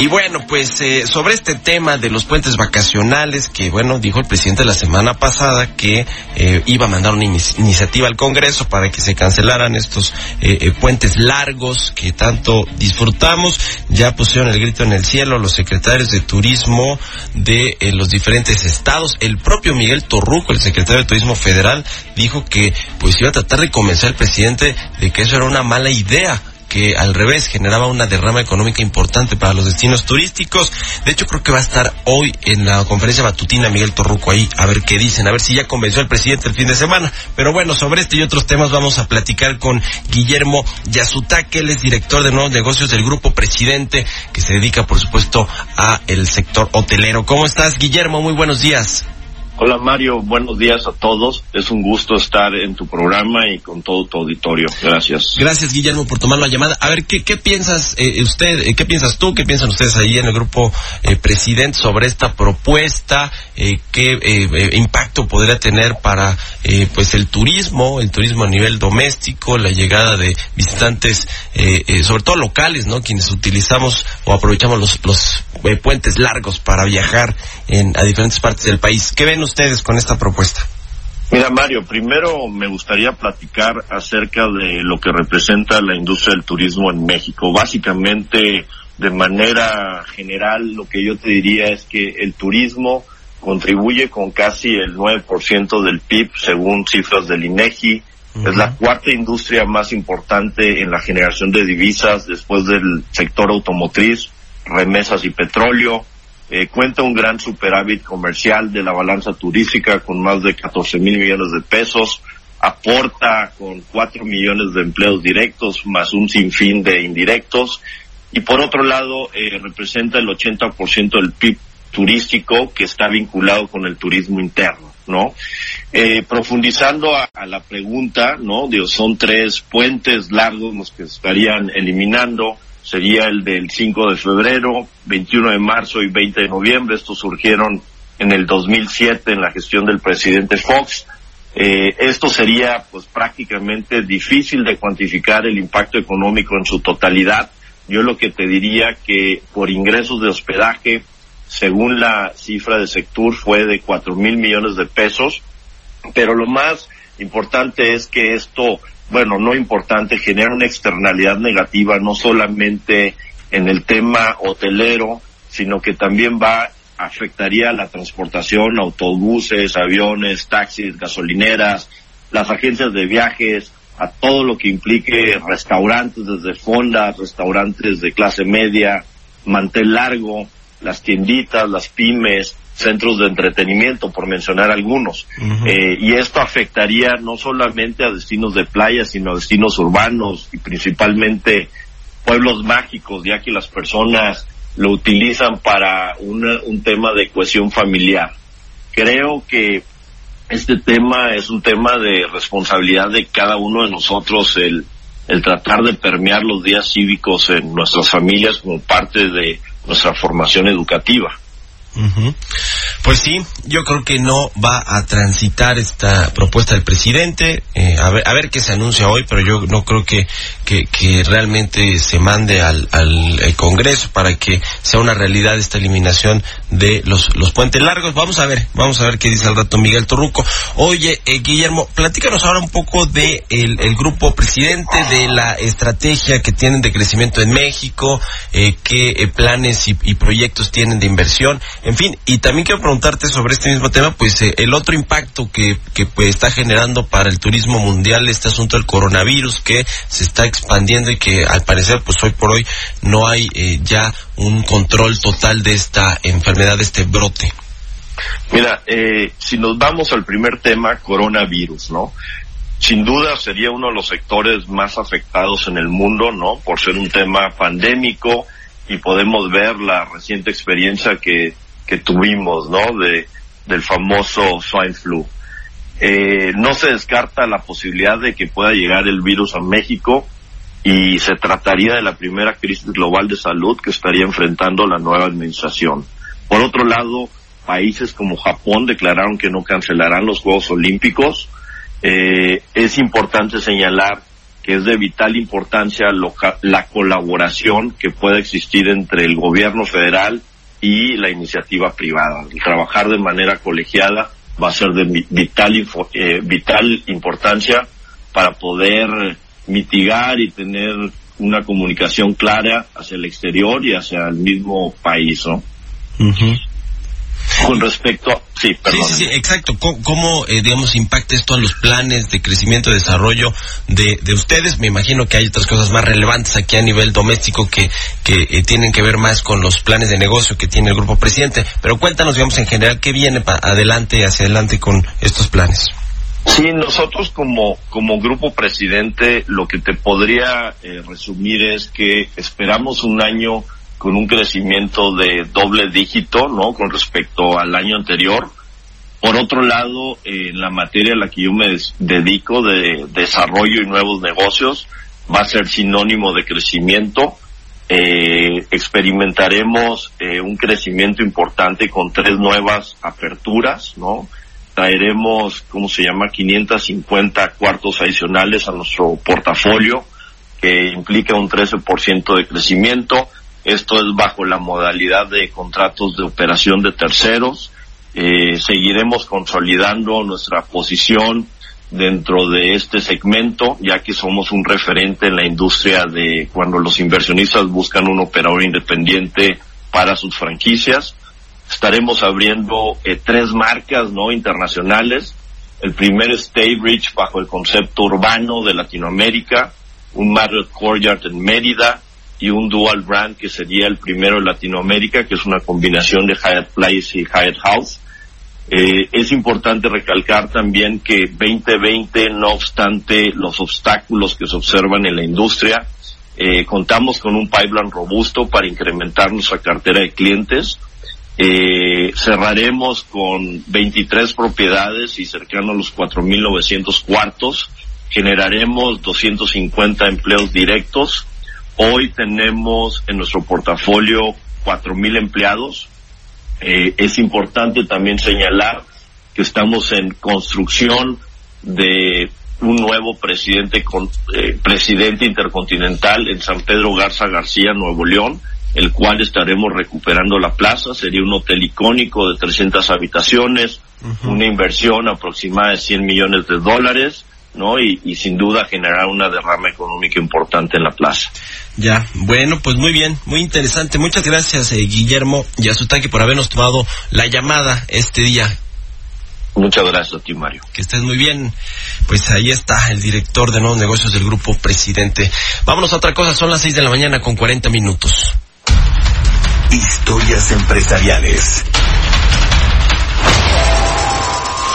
Y bueno, pues eh, sobre este tema de los puentes vacacionales, que bueno, dijo el presidente la semana pasada que eh, iba a mandar una iniciativa al Congreso para que se cancelaran estos eh, puentes largos que tanto disfrutamos. Ya pusieron el grito en el cielo los secretarios de turismo de los diferentes estados. El propio Miguel Torruco, el secretario de Turismo Federal, dijo que pues iba a tratar de convencer al presidente de que eso era una mala idea que al revés generaba una derrama económica importante para los destinos turísticos. De hecho, creo que va a estar hoy en la conferencia batutina Miguel Torruco ahí a ver qué dicen, a ver si ya convenció al presidente el fin de semana. Pero bueno, sobre este y otros temas vamos a platicar con Guillermo Yasutake, él es director de nuevos negocios del Grupo Presidente, que se dedica, por supuesto, a el sector hotelero. ¿Cómo estás, Guillermo? Muy buenos días. Hola Mario, buenos días a todos. Es un gusto estar en tu programa y con todo tu auditorio. Gracias. Gracias Guillermo por tomar la llamada. A ver, ¿qué, qué piensas eh, usted, eh, qué piensas tú, qué piensan ustedes ahí en el grupo eh, presidente sobre esta propuesta? ¿Qué impacto podría tener para pues el turismo, el turismo a nivel doméstico, la llegada de visitantes, sobre todo locales, ¿no? Quienes utilizamos o aprovechamos los, los puentes largos para viajar en, a diferentes partes del país. ¿Qué ven ustedes con esta propuesta? Mira, Mario, primero me gustaría platicar acerca de lo que representa la industria del turismo en México. Básicamente, de manera general, lo que yo te diría es que el turismo contribuye con casi el 9% del PIB, según cifras del INEGI. Es la cuarta industria más importante en la generación de divisas después del sector automotriz, remesas y petróleo. Eh, cuenta un gran superávit comercial de la balanza turística con más de 14 mil millones de pesos, aporta con 4 millones de empleos directos más un sinfín de indirectos y por otro lado eh, representa el 80% del PIB turístico que está vinculado con el turismo interno, ¿no? Eh, profundizando a, la pregunta, ¿no? Dios, son tres puentes largos los que estarían eliminando sería el del 5 de febrero, 21 de marzo y 20 de noviembre. Estos surgieron en el 2007 en la gestión del presidente Fox. Eh, esto sería pues prácticamente difícil de cuantificar el impacto económico en su totalidad. Yo lo que te diría que por ingresos de hospedaje, según la cifra de Sectur, fue de cuatro mil millones de pesos. Pero lo más importante es que esto bueno, no importante, genera una externalidad negativa no solamente en el tema hotelero, sino que también va afectaría la transportación, autobuses, aviones, taxis, gasolineras, las agencias de viajes, a todo lo que implique restaurantes desde fondas, restaurantes de clase media, mantel largo, las tienditas, las pymes, centros de entretenimiento, por mencionar algunos. eh, y esto afectaría no solamente a destinos de playa, sino a destinos urbanos y principalmente pueblos mágicos, ya que las personas lo utilizan para una, un tema de cohesión familiar. Creo que este tema es un tema de responsabilidad de cada uno de nosotros, el, el tratar de permear los días cívicos en nuestras familias como parte de nuestra formación educativa. Pues sí, yo creo que no va a transitar esta propuesta del presidente. Eh, a, ver, a ver qué se anuncia hoy, pero yo no creo que, que, realmente se mande al, al Congreso para que sea una realidad esta eliminación de los, los puentes largos. Vamos a ver, vamos a ver qué dice al rato Miguel Torruco. Oye, eh, Guillermo, platícanos ahora un poco de el, el, grupo presidente, de la estrategia que tienen de crecimiento en México, eh, qué eh, planes y proyectos tienen de inversión. En fin, y también quiero preguntarte sobre este mismo tema, pues eh, el otro impacto que, que pues, está generando para el turismo mundial este asunto del coronavirus que se está expandiendo y que al parecer pues hoy por hoy no hay eh, ya un control total de esta enfermedad, de este brote. Mira, eh, si nos vamos al primer tema, coronavirus, ¿no? Sin duda sería uno de los sectores más afectados en el mundo, ¿no? Por ser un tema pandémico y podemos ver la reciente experiencia que, que tuvimos, ¿no? De, del famoso swine flu. Eh, no se descarta la posibilidad de que pueda llegar el virus a México y se trataría de la primera crisis global de salud que estaría enfrentando la nueva administración. Por otro lado, países como Japón declararon que no cancelarán los Juegos Olímpicos. Eh, es importante señalar que es de vital importancia la colaboración que pueda existir entre el gobierno federal y la iniciativa privada. trabajar de manera colegiada va a ser de vital, eh, vital importancia para poder mitigar y tener una comunicación clara hacia el exterior y hacia el mismo país, ¿no? Con respecto, sí, perdón. Sí, sí, exacto. ¿Cómo, eh, digamos, impacta esto en los planes de crecimiento y desarrollo de, de, ustedes? Me imagino que hay otras cosas más relevantes aquí a nivel doméstico que, que eh, tienen que ver más con los planes de negocio que tiene el grupo presidente. Pero cuéntanos, digamos, en general, ¿qué viene para adelante, hacia adelante con estos planes? Sí, nosotros como, como grupo presidente lo que te podría eh, resumir es que esperamos un año con un crecimiento de doble dígito, ¿no? Con respecto al año anterior. Por otro lado, en la materia a la que yo me dedico de desarrollo y nuevos negocios, va a ser sinónimo de crecimiento. Eh, experimentaremos eh, un crecimiento importante con tres nuevas aperturas, ¿no? traeremos, ¿cómo se llama?, 550 cuartos adicionales a nuestro portafolio, que implica un 13% de crecimiento. Esto es bajo la modalidad de contratos de operación de terceros. Eh, seguiremos consolidando nuestra posición dentro de este segmento, ya que somos un referente en la industria de cuando los inversionistas buscan un operador independiente para sus franquicias. Estaremos abriendo eh, tres marcas no internacionales. El primero es Staybridge bajo el concepto urbano de Latinoamérica, un Marriott Courtyard en Mérida y un dual brand que sería el primero en Latinoamérica, que es una combinación de Hyatt Place y Hyatt House. Eh, es importante recalcar también que 2020, no obstante los obstáculos que se observan en la industria, eh, contamos con un pipeline robusto para incrementar nuestra cartera de clientes eh, cerraremos con 23 propiedades y cercano a los 4.900 cuartos. Generaremos 250 empleos directos. Hoy tenemos en nuestro portafolio 4.000 empleados. Eh, es importante también señalar que estamos en construcción de un nuevo presidente, con, eh, presidente intercontinental en San Pedro Garza García, Nuevo León el cual estaremos recuperando la plaza. Sería un hotel icónico de 300 habitaciones, una inversión aproximada de 100 millones de dólares, ¿no? Y, sin duda generar una derrama económica importante en la plaza. Ya, bueno, pues muy bien, muy interesante. Muchas gracias, eh, Guillermo Yasutaki, por habernos tomado la llamada este día. Muchas gracias a ti, Mario. Que estés muy bien. Pues ahí está el director de nuevos negocios del grupo Presidente. Vámonos a otra cosa, son las 6 de la mañana con 40 minutos. Historias empresariales.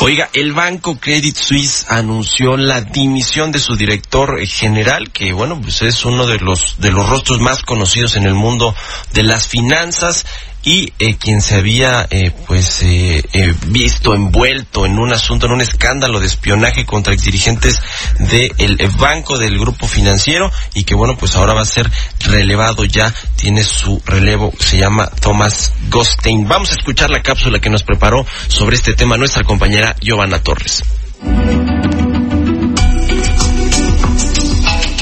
Oiga, el banco Credit Suisse anunció la dimisión de su director general, que bueno, pues es uno de los de los rostros más conocidos en el mundo de las finanzas y eh, quien se había eh, pues eh, visto envuelto en un asunto, en un escándalo de espionaje contra dirigentes del banco del grupo financiero y que bueno pues ahora va a ser relevado ya, tiene su relevo, se llama Thomas Gostein. Vamos a escuchar la cápsula que nos preparó sobre este tema nuestra compañera Giovanna Torres.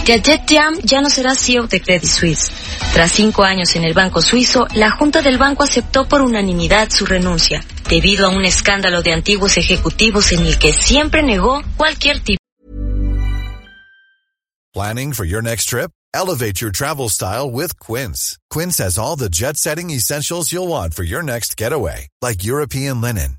Jajet Tiam ya no será CEO de Credit Suisse. Tras cinco años en el banco suizo, la Junta del Banco aceptó por unanimidad su renuncia, debido a un escándalo de antiguos ejecutivos en el que siempre negó cualquier tipo. Planning for your next trip? Elevate your travel style with Quince. Quince has all the jet-setting essentials you'll want for your next getaway, like European linen,